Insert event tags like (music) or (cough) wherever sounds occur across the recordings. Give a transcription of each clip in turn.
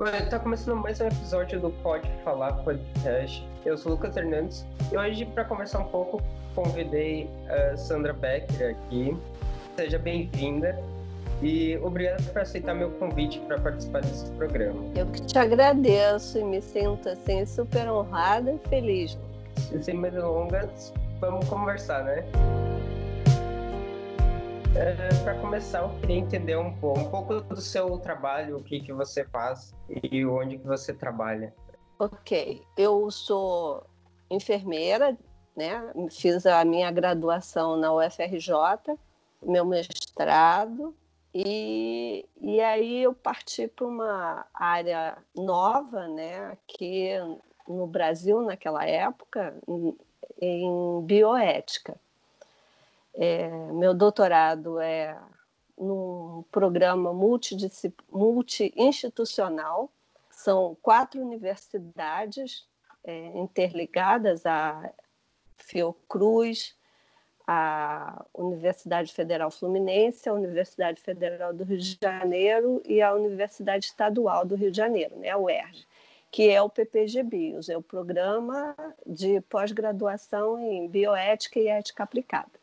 Está começando mais um episódio do Pode Falar Podcast. Eu sou o Lucas Hernandes e hoje, para conversar um pouco, convidei a Sandra Becker aqui. Seja bem-vinda e obrigado por aceitar meu convite para participar desse programa. Eu que te agradeço e me sinto assim super honrada e feliz. E sem mais delongas, vamos conversar, né? É, para começar, eu queria entender um pouco, um pouco do seu trabalho, o que, que você faz e onde que você trabalha. Ok, eu sou enfermeira, né? Fiz a minha graduação na UFRJ, meu mestrado, e, e aí eu parti para uma área nova, né? Aqui no Brasil, naquela época, em bioética. É, meu doutorado é num programa multi-institucional. São quatro universidades é, interligadas, a Fiocruz, a Universidade Federal Fluminense, a Universidade Federal do Rio de Janeiro e a Universidade Estadual do Rio de Janeiro, né, a UERJ, que é o PPG Bios, é o Programa de Pós-Graduação em Bioética e Ética Aplicada.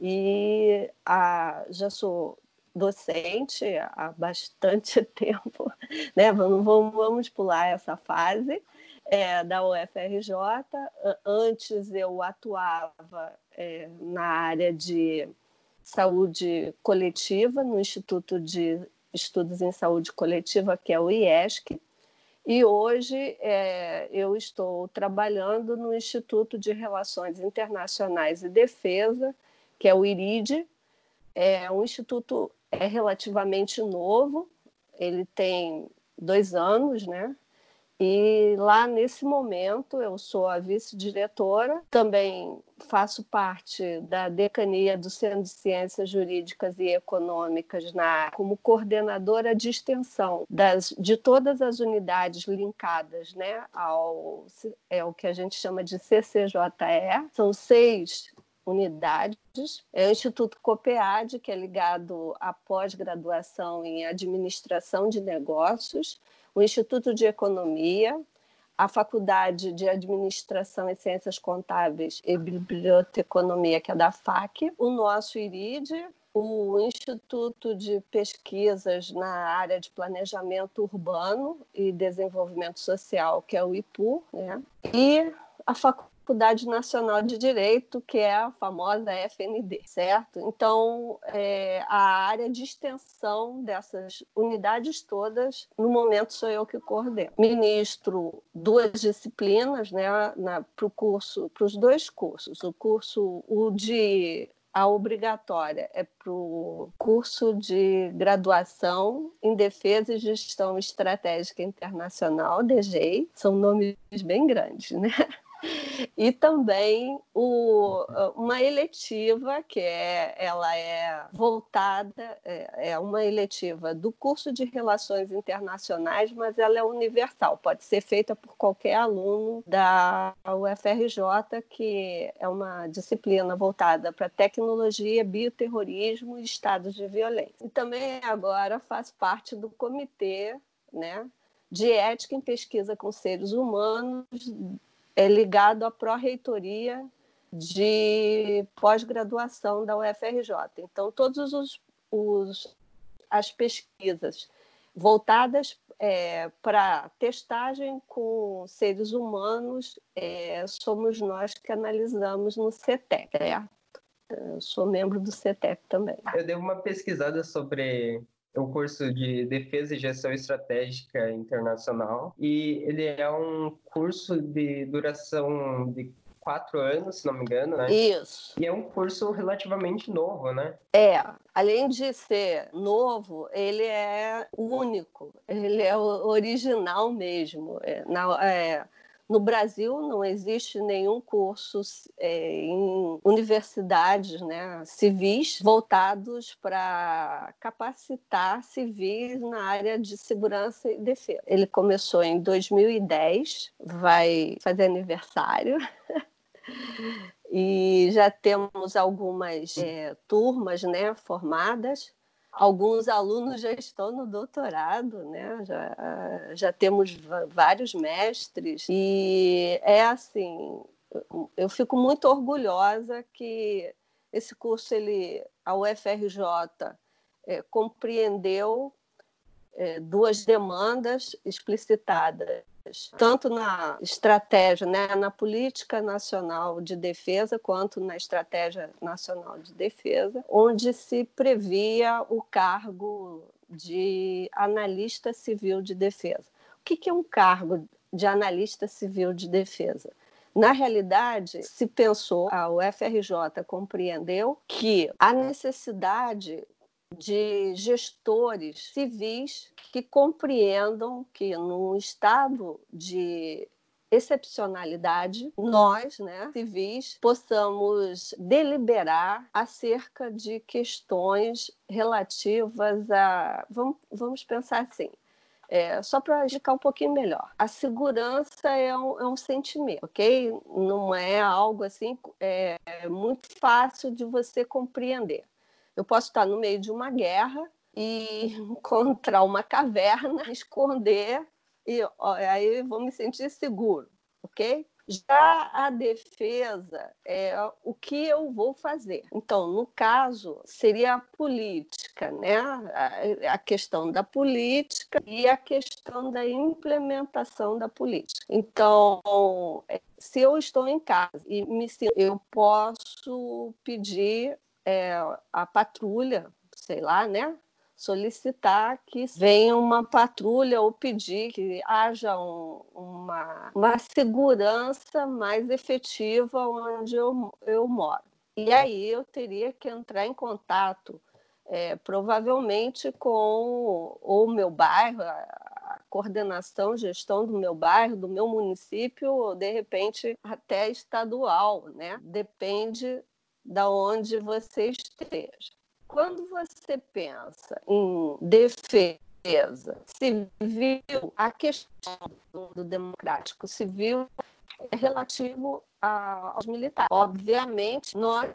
E a, já sou docente há bastante (laughs) tempo, né? Vamos, vamos, vamos pular essa fase é, da UFRJ. Antes eu atuava é, na área de saúde coletiva, no Instituto de Estudos em Saúde Coletiva, que é o IESC, e hoje é, eu estou trabalhando no Instituto de Relações Internacionais e Defesa, que é o IRID. É um instituto é relativamente novo, ele tem dois anos, né? E lá nesse momento eu sou a vice-diretora, também faço parte da decania do Centro de Ciências Jurídicas e Econômicas na como coordenadora de extensão das, de todas as unidades linkadas, né, ao é o que a gente chama de CCJE. São seis unidades. É o Instituto COPEAD, que é ligado à pós-graduação em administração de negócios, o Instituto de Economia, a Faculdade de Administração e Ciências Contábeis e Biblioteconomia, que é da FAC, o nosso IRID, o Instituto de Pesquisas na área de Planejamento Urbano e Desenvolvimento Social, que é o IPU, né? e a Faculdade Faculdade Nacional de Direito, que é a famosa FND, certo? Então, é, a área de extensão dessas unidades todas, no momento sou eu que coordeno. Ministro duas disciplinas, né, para o curso, para os dois cursos. O curso, o de a obrigatória é para o curso de graduação em Defesa e Gestão Estratégica Internacional, DGEI. São nomes bem grandes, né? E também o, uma eletiva que é, ela é voltada, é, é, uma eletiva do curso de Relações Internacionais, mas ela é universal, pode ser feita por qualquer aluno da UFRJ, que é uma disciplina voltada para tecnologia, bioterrorismo e estados de violência. E também agora faz parte do comitê, né, de ética em pesquisa com seres humanos é ligado à pró-reitoria de pós-graduação da UFRJ. Então, todas os, os, as pesquisas voltadas é, para testagem com seres humanos é, somos nós que analisamos no certo? Eu sou membro do CETEC também. Eu dei uma pesquisada sobre um curso de Defesa e Gestão Estratégica Internacional e ele é um curso de duração de quatro anos, se não me engano, né? Isso. E é um curso relativamente novo, né? É, além de ser novo, ele é único, ele é original mesmo. É, na, é, no Brasil não existe nenhum curso é, em universidades né, civis voltados para capacitar civis na área de segurança e defesa. Ele começou em 2010, vai fazer aniversário. (laughs) e já temos algumas é, turmas né, formadas alguns alunos já estão no doutorado, né? Já, já temos vários mestres e é assim, eu fico muito orgulhosa que esse curso ele a UFRJ é, compreendeu é, duas demandas explicitadas tanto na estratégia, né, na política nacional de defesa, quanto na estratégia nacional de defesa, onde se previa o cargo de analista civil de defesa. O que é um cargo de analista civil de defesa? Na realidade, se pensou, a UFRJ compreendeu que a necessidade de gestores civis que compreendam que num estado de excepcionalidade, nós, né, civis, possamos deliberar acerca de questões relativas a. Vamos, vamos pensar assim. É, só para explicar um pouquinho melhor, a segurança é um, é um, sentimento, ok? Não é algo assim é, muito fácil de você compreender. Eu posso estar no meio de uma guerra e (laughs) encontrar uma caverna, esconder e ó, aí vou me sentir seguro, ok? Já a defesa é o que eu vou fazer. Então, no caso, seria a política, né? A questão da política e a questão da implementação da política. Então, é, se eu estou em casa e me sinto, eu posso pedir é, a patrulha, sei lá, né? solicitar que venha uma patrulha ou pedir que haja um, uma, uma segurança mais efetiva onde eu, eu moro. E aí eu teria que entrar em contato, é, provavelmente com o meu bairro, a coordenação, gestão do meu bairro, do meu município, ou de repente até estadual, né? Depende da onde você esteja. Quando você pensa em defesa civil, a questão do democrático civil é relativo aos militares. Obviamente, nós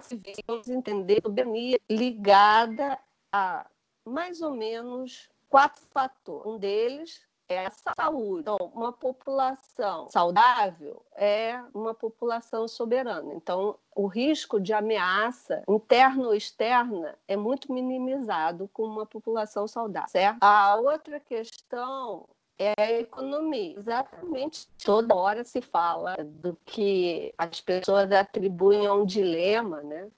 vamos entender a soberania ligada a mais ou menos quatro fatores. Um deles é a saúde. Então, uma população saudável é uma população soberana. Então, o risco de ameaça interna ou externa é muito minimizado com uma população saudável, certo? A outra questão é a economia. Exatamente toda hora se fala do que as pessoas atribuem a um dilema, né?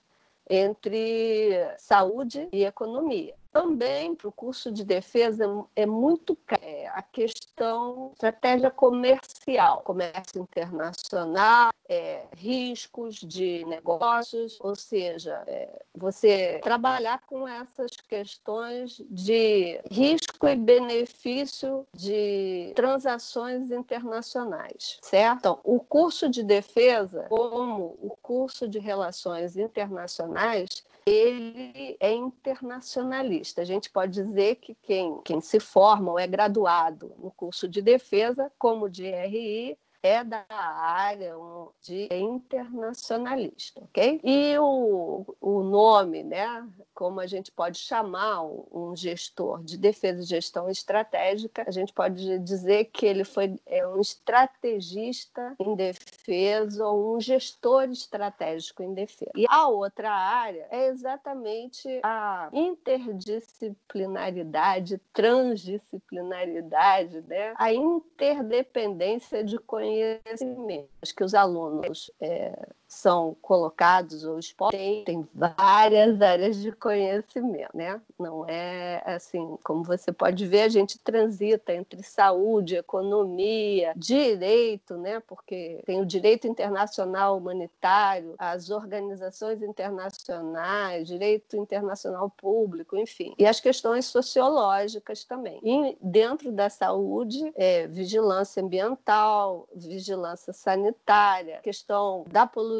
Entre saúde e economia. Também para o curso de defesa é muito é, a questão estratégia comercial, comércio internacional, é, riscos de negócios, ou seja, é, você trabalhar com essas questões de risco e benefício de transações internacionais, certo? Então, o curso de defesa, como o curso de relações internacionais, ele é internacionalista. A gente pode dizer que quem, quem se forma ou é graduado no curso de defesa, como de RI, é da área de internacionalista, ok? E o, o nome, né, como a gente pode chamar um gestor de defesa e gestão estratégica, a gente pode dizer que ele foi é um estrategista em defesa ou um gestor estratégico em defesa. E a outra área é exatamente a interdisciplinaridade, transdisciplinaridade, né? a interdependência de conhecimento conhecimentos que os alunos é, são colocados ou expostos tem várias áreas de conhecimento, né? Não é assim, como você pode ver, a gente transita entre saúde, economia, direito, né? Porque tem o direito internacional humanitário, as organizações internacionais, direito internacional público, enfim, e as questões sociológicas também. E dentro da saúde, é, vigilância ambiental, vigilância sanitária, questão da poluição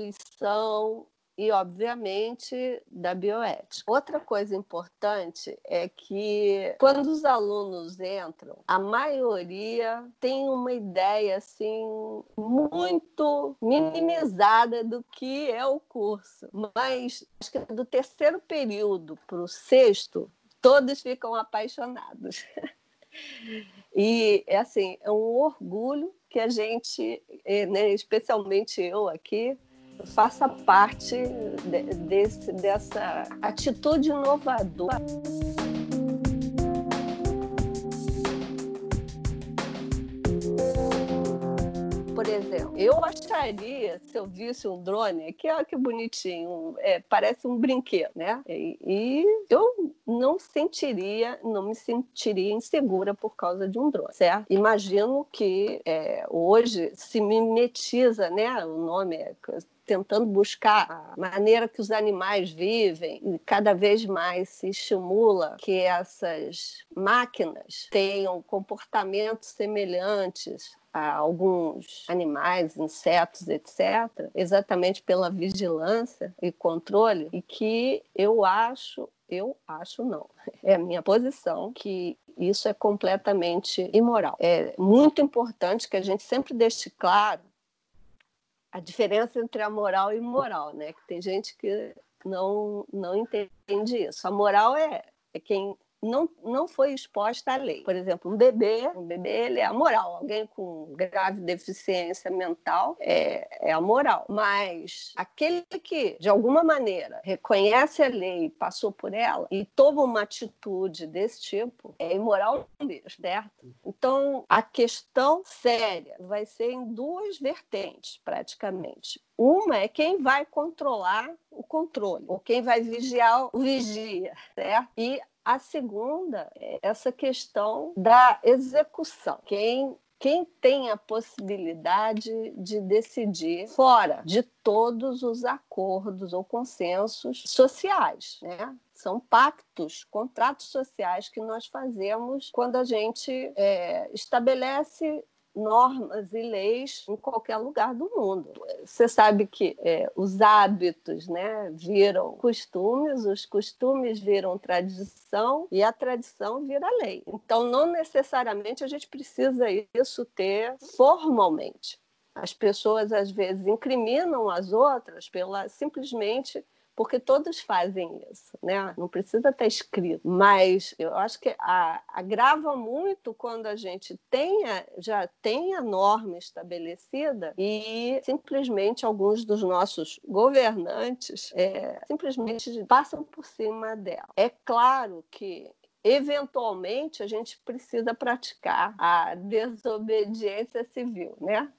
e, obviamente, da bioética. Outra coisa importante é que quando os alunos entram, a maioria tem uma ideia assim muito minimizada do que é o curso. Mas acho que do terceiro período para o sexto todos ficam apaixonados. (laughs) E, é assim, é um orgulho que a gente, né, especialmente eu aqui, faça parte de, desse, dessa atitude inovadora. por exemplo, eu acharia, se eu visse um drone, que é que bonitinho, é, parece um brinquedo, né? E, e, eu não sentiria, não me sentiria insegura por causa de um drone, certo? Imagino que é, hoje se mimetiza, né? O nome é tentando buscar a maneira que os animais vivem e cada vez mais se estimula que essas máquinas tenham comportamentos semelhantes a alguns animais, insetos, etc., exatamente pela vigilância e controle, e que eu acho eu acho não. É a minha posição que isso é completamente imoral. É muito importante que a gente sempre deixe claro a diferença entre a moral e imoral, né? Que tem gente que não não entende isso. A moral é, é quem não, não foi exposta à lei. Por exemplo, um bebê, um bebê ele é amoral. Alguém com grave deficiência mental é, é amoral. Mas aquele que, de alguma maneira, reconhece a lei, passou por ela e toma uma atitude desse tipo, é imoral mesmo, certo? Então, a questão séria vai ser em duas vertentes, praticamente. Uma é quem vai controlar o controle, ou quem vai vigiar o vigia, certo? E a segunda é essa questão da execução. Quem quem tem a possibilidade de decidir fora de todos os acordos ou consensos sociais, né? São pactos, contratos sociais que nós fazemos quando a gente é, estabelece normas e leis em qualquer lugar do mundo. Você sabe que é, os hábitos né, viram costumes, os costumes viram tradição e a tradição vira lei. Então, não necessariamente a gente precisa isso ter formalmente. As pessoas às vezes incriminam as outras pela simplesmente porque todos fazem isso, né? Não precisa estar escrito, mas eu acho que agrava muito quando a gente tenha, já tem a norma estabelecida e simplesmente alguns dos nossos governantes é, simplesmente passam por cima dela. É claro que eventualmente a gente precisa praticar a desobediência civil, né?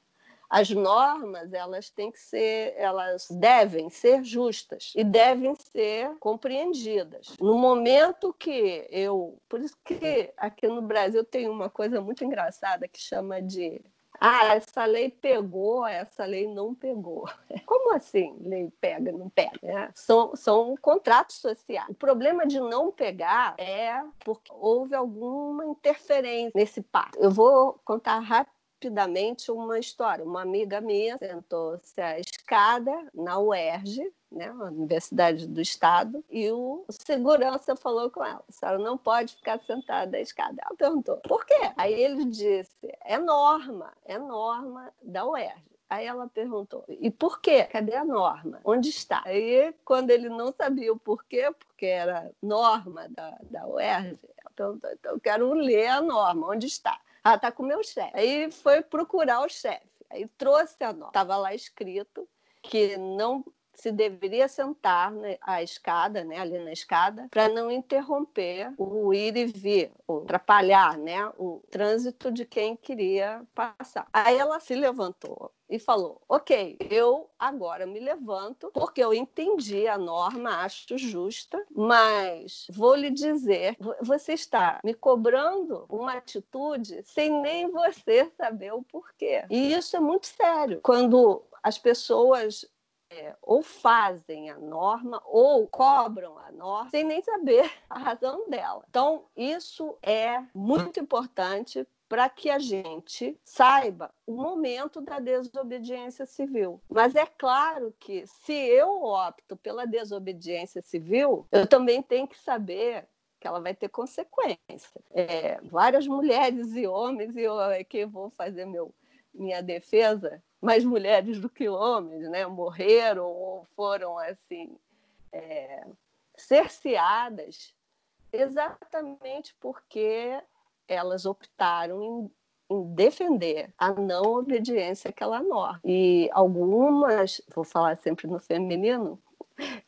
As normas elas têm que ser, elas devem ser justas e devem ser compreendidas. No momento que eu, por isso que aqui no Brasil tem uma coisa muito engraçada que chama de ah, essa lei pegou, essa lei não pegou. (laughs) Como assim lei pega, não pega? É, são, são contratos sociais. O problema de não pegar é porque houve alguma interferência nesse pacto. Eu vou contar rápido rapidamente uma história. Uma amiga minha sentou-se à escada na UERJ, né, Universidade do Estado, e o segurança falou com ela: a senhora não pode ficar sentada à escada. Ela perguntou: por quê? Aí ele disse: é norma, é norma da UERJ. Aí ela perguntou: e por quê? Cadê a norma? Onde está? Aí, quando ele não sabia o porquê, porque era norma da, da UERJ, ela perguntou: então eu quero ler a norma, onde está? Ah, tá com o meu chefe. Aí foi procurar o chefe. Aí trouxe a nota. Estava lá escrito que não se deveria sentar né, a escada, né, ali na escada, para não interromper o ir e vir, ou atrapalhar né, o trânsito de quem queria passar. Aí ela se levantou e falou: Ok, eu agora me levanto porque eu entendi a norma, acho justa, mas vou lhe dizer: você está me cobrando uma atitude sem nem você saber o porquê. E isso é muito sério. Quando as pessoas é, ou fazem a norma ou cobram a norma sem nem saber a razão dela. Então, isso é muito importante para que a gente saiba o momento da desobediência civil. Mas é claro que se eu opto pela desobediência civil, eu também tenho que saber que ela vai ter consequência. É, várias mulheres e homens, e eu aqui vou fazer meu, minha defesa, mais mulheres do que homens, né? Morreram ou foram assim é, cerceadas exatamente porque elas optaram em, em, defender a não obediência àquela norma. E algumas, vou falar sempre no feminino,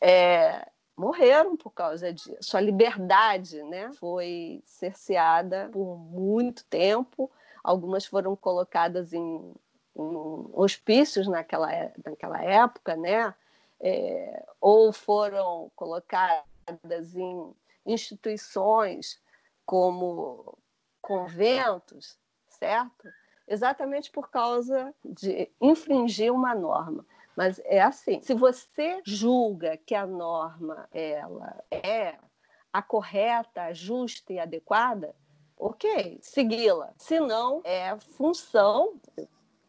é, morreram por causa disso. A liberdade né, foi cerceada por muito tempo. Algumas foram colocadas em hospícios naquela, é, naquela época, né? É, ou foram colocadas em instituições como conventos, certo? Exatamente por causa de infringir uma norma. Mas é assim, se você julga que a norma ela é a correta, a justa e adequada, ok, segui-la. Se não, é função,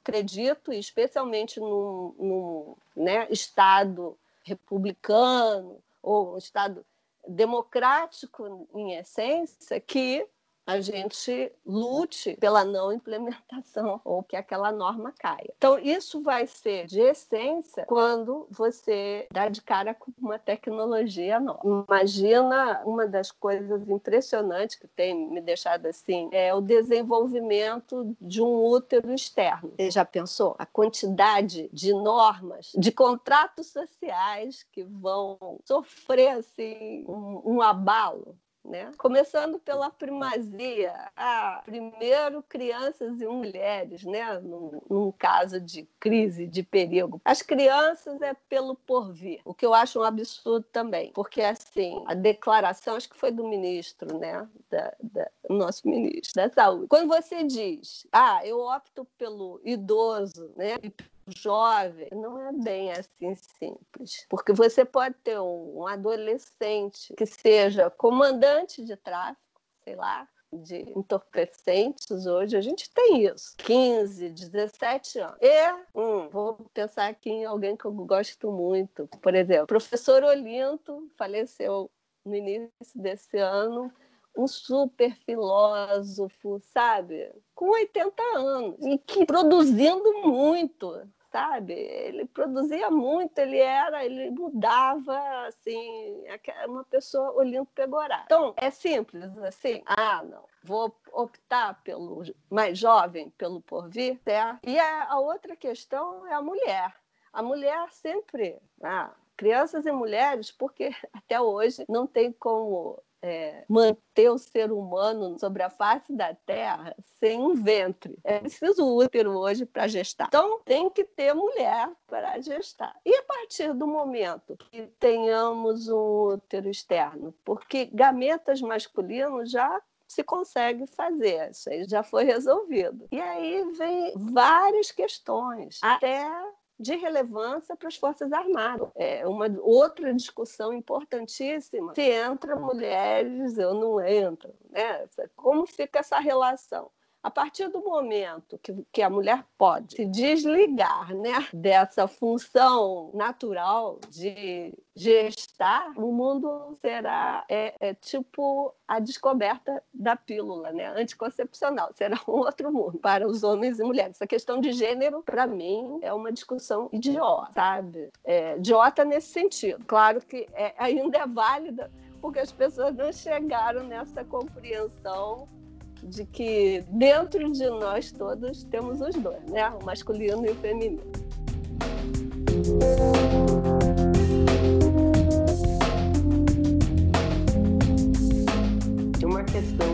acredito, especialmente num, num né, Estado republicano ou um Estado democrático em essência, que a gente lute pela não implementação (laughs) ou que aquela norma caia. Então, isso vai ser de essência quando você dá de cara com uma tecnologia nova. Imagina uma das coisas impressionantes que tem me deixado assim é o desenvolvimento de um útero externo. Você já pensou? A quantidade de normas, de contratos sociais que vão sofrer assim, um, um abalo né? Começando pela primazia, ah, primeiro crianças e mulheres, né? Num, num, caso de crise, de perigo. As crianças é pelo porvir, o que eu acho um absurdo também, porque assim, a declaração, acho que foi do ministro, né? Da, da, nosso ministro da Saúde. Quando você diz, ah, eu opto pelo idoso, né? E jovem, não é bem assim simples. Porque você pode ter um, adolescente que seja comandante de tráfico, sei lá, de entorpecentes hoje, a gente tem isso. 15, 17 anos. E, hum, vou pensar aqui em alguém que eu gosto muito. Por exemplo, professor Olinto faleceu no início desse ano um super filósofo, sabe? Com 80 anos e que produzindo muito, sabe? Ele produzia muito, ele era, ele mudava, assim, uma pessoa olhando pegorá. Então, é simples, assim, ah, não, vou optar pelo mais jovem, pelo porvir, certo? E a, a outra questão é a mulher. A mulher sempre, ah, crianças e mulheres, porque (laughs) até hoje não tem como é, manter o ser humano sobre a face da Terra sem um ventre. É preciso útero hoje para gestar. Então, tem que ter mulher para gestar. E a partir do momento que tenhamos um útero externo, porque gametas masculinos já se consegue fazer, isso aí já foi resolvido. E aí vem várias questões, até de relevância para as Forças Armadas. É uma outra discussão importantíssima se entra mulheres ou não entra. Né? Como fica essa relação? A partir do momento que, que a mulher pode se desligar né, dessa função natural de gestar, o mundo será é, é, tipo a descoberta da pílula né, anticoncepcional. Será um outro mundo para os homens e mulheres. Essa questão de gênero, para mim, é uma discussão idiota, sabe? É, idiota nesse sentido. Claro que é, ainda é válida, porque as pessoas não chegaram nessa compreensão de que dentro de nós todos temos os dois, né? O masculino e o feminino. questão que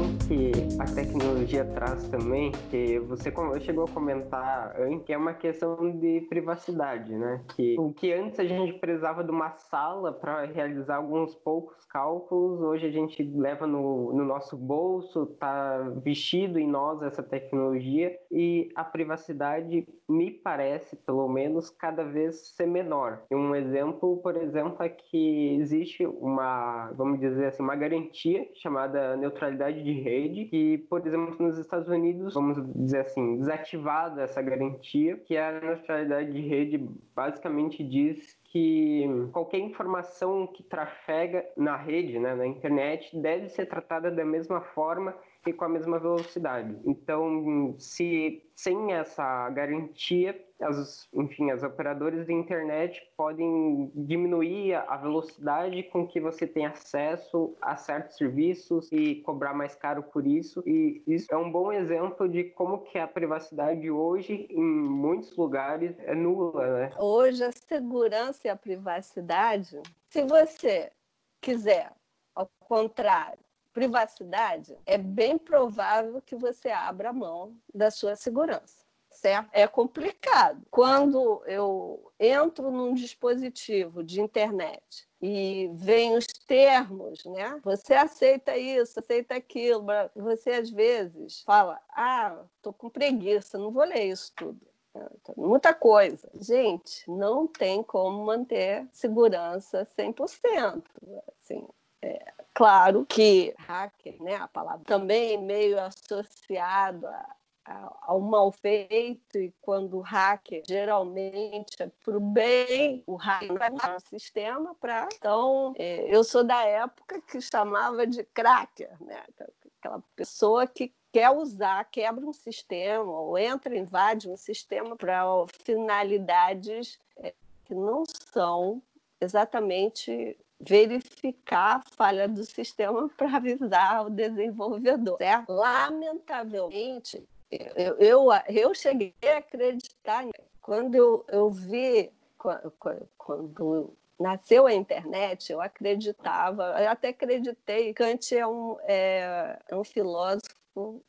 a tecnologia traz também, que você chegou a comentar que é uma questão de privacidade, né? Que o que antes a gente precisava de uma sala para realizar alguns poucos cálculos, hoje a gente leva no, no nosso bolso, tá vestido em nós essa tecnologia e a privacidade me parece, pelo menos, cada vez ser menor. Um exemplo, por exemplo, é que existe uma, vamos dizer assim, uma garantia chamada neutralidade de rede, que, por exemplo, nos Estados Unidos, vamos dizer assim, desativada essa garantia, que a neutralidade de rede basicamente diz que qualquer informação que trafega na rede, né, na internet, deve ser tratada da mesma forma e com a mesma velocidade. Então, se sem essa garantia, as, enfim, as operadoras de internet podem diminuir a velocidade com que você tem acesso a certos serviços e cobrar mais caro por isso. E isso é um bom exemplo de como que a privacidade hoje, em muitos lugares, é nula, né? Hoje a segurança e a privacidade, se você quiser, ao contrário, privacidade, é bem provável que você abra mão da sua segurança. Certo? É complicado. Quando eu entro num dispositivo de internet e vem os termos, né? Você aceita isso, aceita aquilo. Você às vezes fala: "Ah, tô com preguiça, não vou ler isso tudo". Muita coisa. Gente, não tem como manter segurança 100%. Assim, é, claro que hacker, né, a palavra também meio associado a, a, ao mal feito e quando o hacker geralmente é para o bem, o hacker vai no sistema para. Então, é, eu sou da época que chamava de cracker, né? Aquela pessoa que quer usar, quebra um sistema ou entra, invade um sistema para finalidades é, que não são exatamente verificar a falha do sistema para avisar o desenvolvedor. Certo? Lamentavelmente, eu, eu, eu cheguei a acreditar quando eu, eu vi, quando, quando nasceu a internet, eu acreditava, eu até acreditei, Kant é um, é, é um filósofo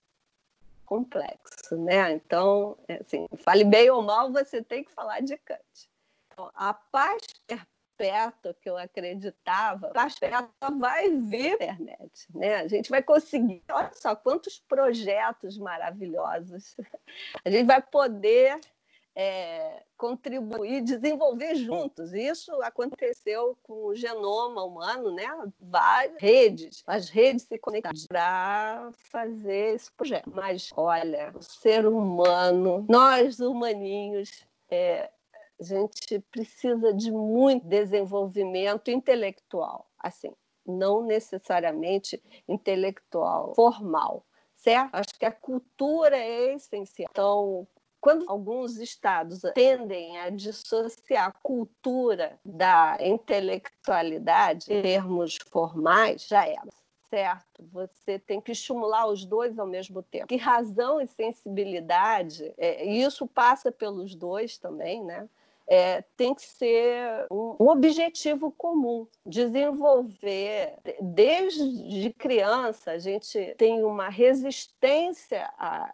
complexo, né? Então, é assim, fale bem ou mal, você tem que falar de Kant. Então, a paz que eu acreditava, perto vai vir a internet, né? A gente vai conseguir, olha só quantos projetos maravilhosos. A gente vai poder é, contribuir, desenvolver juntos. Isso aconteceu com o genoma humano, né? Várias redes, as redes se conectaram para fazer esse projeto. Mas olha, o ser humano, nós humaninhos, é, a gente precisa de muito desenvolvimento intelectual, assim, não necessariamente intelectual formal, certo? Acho que a cultura é essencial. Então, quando alguns estados tendem a dissociar a cultura da intelectualidade em termos formais, já era certo. Você tem que estimular os dois ao mesmo tempo. Que razão e sensibilidade, é, isso passa pelos dois também, né? É, tem que ser um, objetivo comum. Desenvolver, desde criança, a gente tem uma resistência a.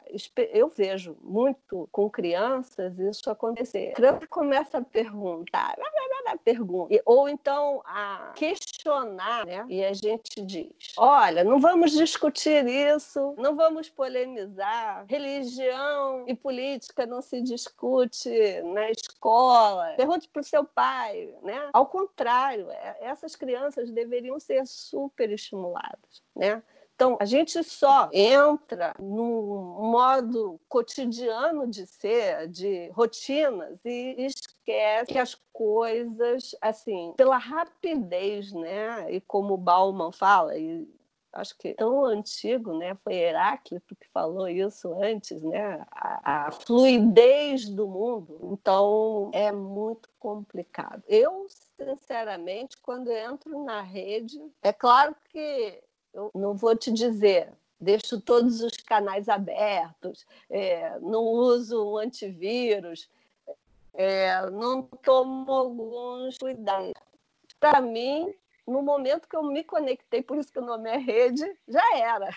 Eu vejo muito com crianças isso acontecer. A criança começa a perguntar, pergunta, ou então a questionar, né? E a gente diz: olha, não vamos discutir isso, não vamos polemizar. Religião e política não se discute na escola escola, pergunte para o seu pai, né? Ao contrário, é, essas crianças deveriam ser super estimuladas, né? Então, a gente só entra num modo cotidiano de ser, de rotinas, e esquece que as coisas, assim, pela rapidez, né? E como o Bauman fala, e acho que tão antigo, né? Foi Heráclito que falou isso antes, né? A, a, fluidez do mundo. Então é muito complicado. Eu, sinceramente, quando entro na rede, é claro que eu não vou te dizer. Deixo todos os canais abertos, é, não uso um antivírus, é, não tomo alguns cuidados. Para mim, no momento que eu me conectei, por isso que o nome é rede, já era.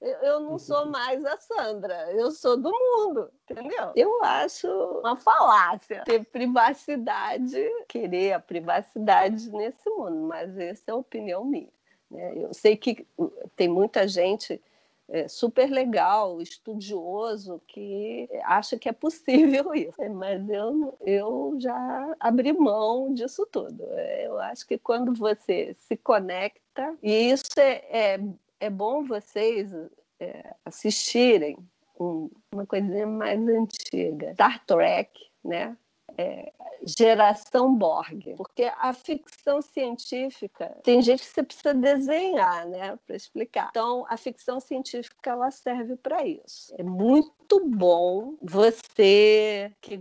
Eu, não sou mais a Sandra, eu sou do mundo, entendeu? Eu acho uma falácia ter privacidade, querer a privacidade nesse mundo, mas essa é a opinião minha. Né? Eu sei que tem muita gente é, super legal, estudioso, que acha que é possível (laughs) isso. Mas eu, eu já abri mão disso tudo. Eu acho que quando você se conecta, e isso é, é, é bom vocês é, assistirem um, uma coisinha mais antiga, Star Trek, né? É, geração Borg, porque a ficção científica tem gente que você precisa desenhar, né, para explicar. Então, a ficção científica ela serve para isso. É muito bom você que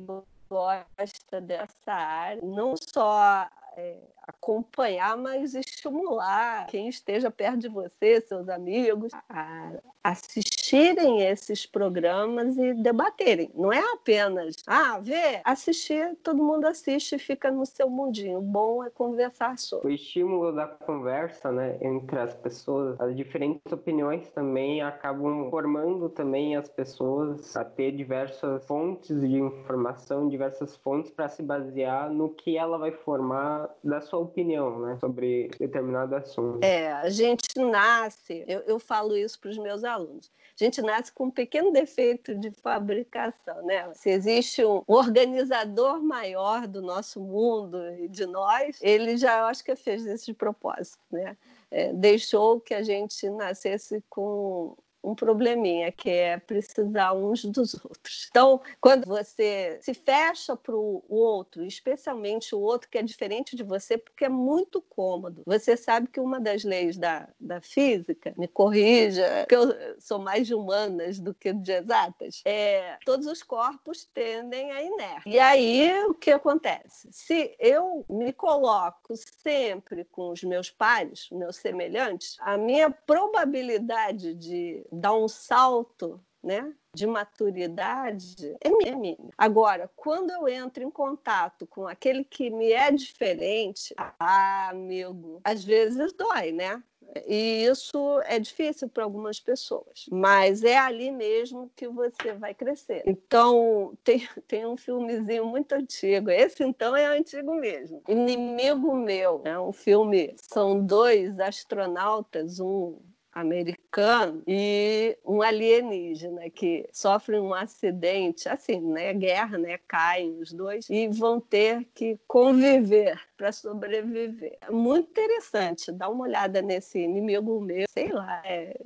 gosta dessa área, não só é, acompanhar, mas estimular quem esteja perto de você, seus amigos, a assistirem esses programas e debaterem. Não é apenas, ah, vê, assistir, todo mundo assiste e fica no seu mundinho. O bom é conversar sobre. O estímulo da conversa, né, entre as pessoas, as diferentes opiniões também acabam formando também as pessoas a ter diversas fontes de informação, diversas fontes para se basear no que ela vai formar da sua opinião, né, sobre determinado assunto. É, a gente nasce, eu, eu falo isso para os meus alunos, a gente nasce com um pequeno defeito de fabricação, né? Se existe um organizador maior do nosso mundo e de nós, ele já acho que fez esse propósito, né? É, deixou que a gente nascesse com um probleminha, que é precisar uns dos outros. Então, quando você se fecha para o outro, especialmente o outro que é diferente de você, porque é muito cômodo. Você sabe que uma das leis da, da física, me corrija, que eu sou mais de humanas do que de exatas, é todos os corpos tendem a inércia. E aí, o que acontece? Se eu me coloco sempre com os meus pares, meus semelhantes, a minha probabilidade de dar um salto né, de maturidade é mínimo. Agora, quando eu entro em contato com aquele que me é diferente, ah, amigo, às vezes dói, né? E isso é difícil para algumas pessoas, mas é ali mesmo que você vai crescer. Então, tem, tem um filmezinho muito antigo, esse então é antigo mesmo. Inimigo Meu, é um filme, são dois astronautas, um americano e um alienígena que sofrem um acidente, assim, né, guerra, né, caem os dois e vão ter que conviver para sobreviver. É muito interessante, dá uma olhada nesse inimigo meu, sei lá, é,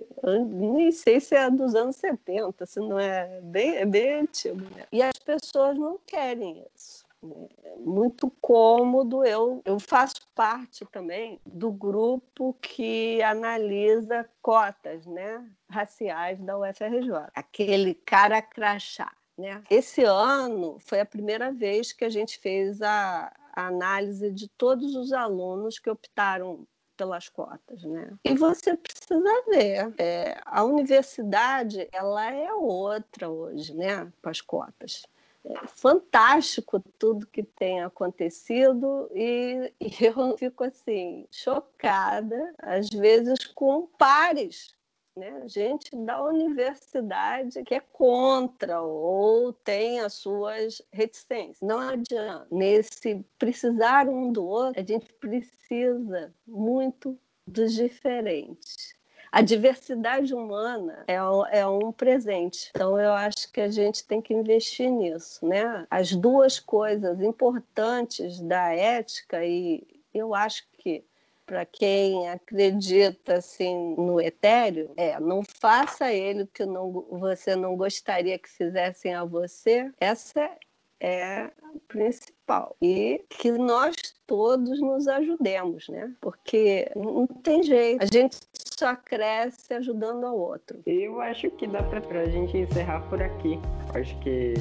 nem sei se é dos anos 70, se não é bem, é bem antigo. Né? E as pessoas não querem isso muito cômodo. Eu, eu faço parte também do grupo que analisa cotas né, raciais da UFRJ, aquele cara crachá. Né? Esse ano foi a primeira vez que a gente fez a, a análise de todos os alunos que optaram pelas cotas, né? E você precisa ver, é, a universidade ela é outra hoje, né? Com as cotas fantástico tudo que tem acontecido e, (laughs) eu fico assim chocada às vezes com pares né? gente da universidade que é contra ou tem as suas reticências. Não adianta. Nesse precisar um do outro a gente precisa muito dos diferentes a diversidade humana é, é um presente. Então, eu acho que a gente tem que investir nisso. Né? As duas coisas importantes da ética, e eu acho que para quem acredita assim no etéreo, é não faça ele o que não, você não gostaria que fizessem a você. Essa é principal. E que nós todos nos ajudemos, né? Porque não tem jeito. A gente só cresce ajudando ao outro. Eu acho que dá para a gente encerrar por aqui. Acho que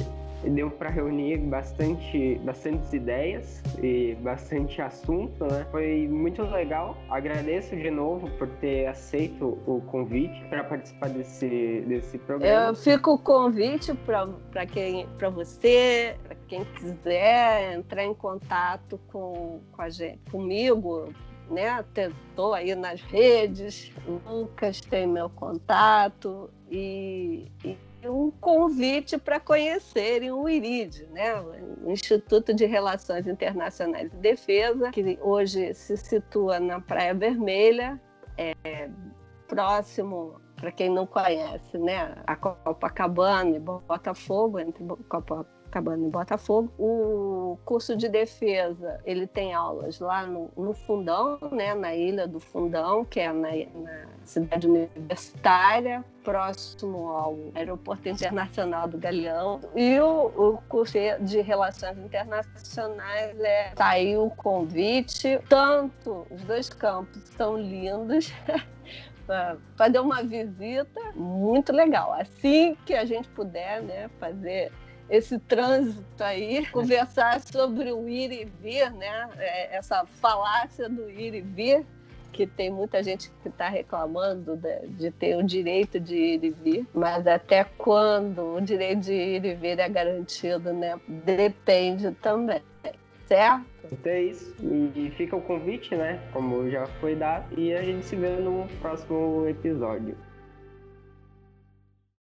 deu para reunir bastante, bastantes ideias e bastante assunto, né? Foi muito legal. Agradeço de novo por ter aceito o convite para participar desse, desse programa. Eu fico o convite para quem, para você, para quem quiser entrar em contato com, com a gente, comigo, né? Estou aí nas redes, Lucas tem meu contato e, e um convite para conhecerem o IRID, né? o Instituto de Relações Internacionais e Defesa, que hoje se situa na Praia Vermelha, é, próximo, para quem não conhece, né? a Copacabana e Botafogo, entre Copacabana Copacabana e Botafogo. O curso de defesa, ele tem aulas lá no, no Fundão, né, na Ilha do Fundão, que é na, na cidade universitária, próximo ao Aeroporto Internacional do Galeão. E o, o curso de Relações Internacionais é saiu o convite. Tanto os dois campos são lindos. (laughs) fazer uma visita muito legal. Assim que a gente puder, né, fazer esse trânsito aí, conversar sobre o ir e vir, né, é, essa falácia do ir e vir, que tem muita gente que está reclamando de, de, ter o direito de ir e vir, mas até quando o direito de ir e vir é garantido, né, depende também, certo? Então é isso. E fica o convite, né? Como já foi dado. E a gente se vê no próximo episódio.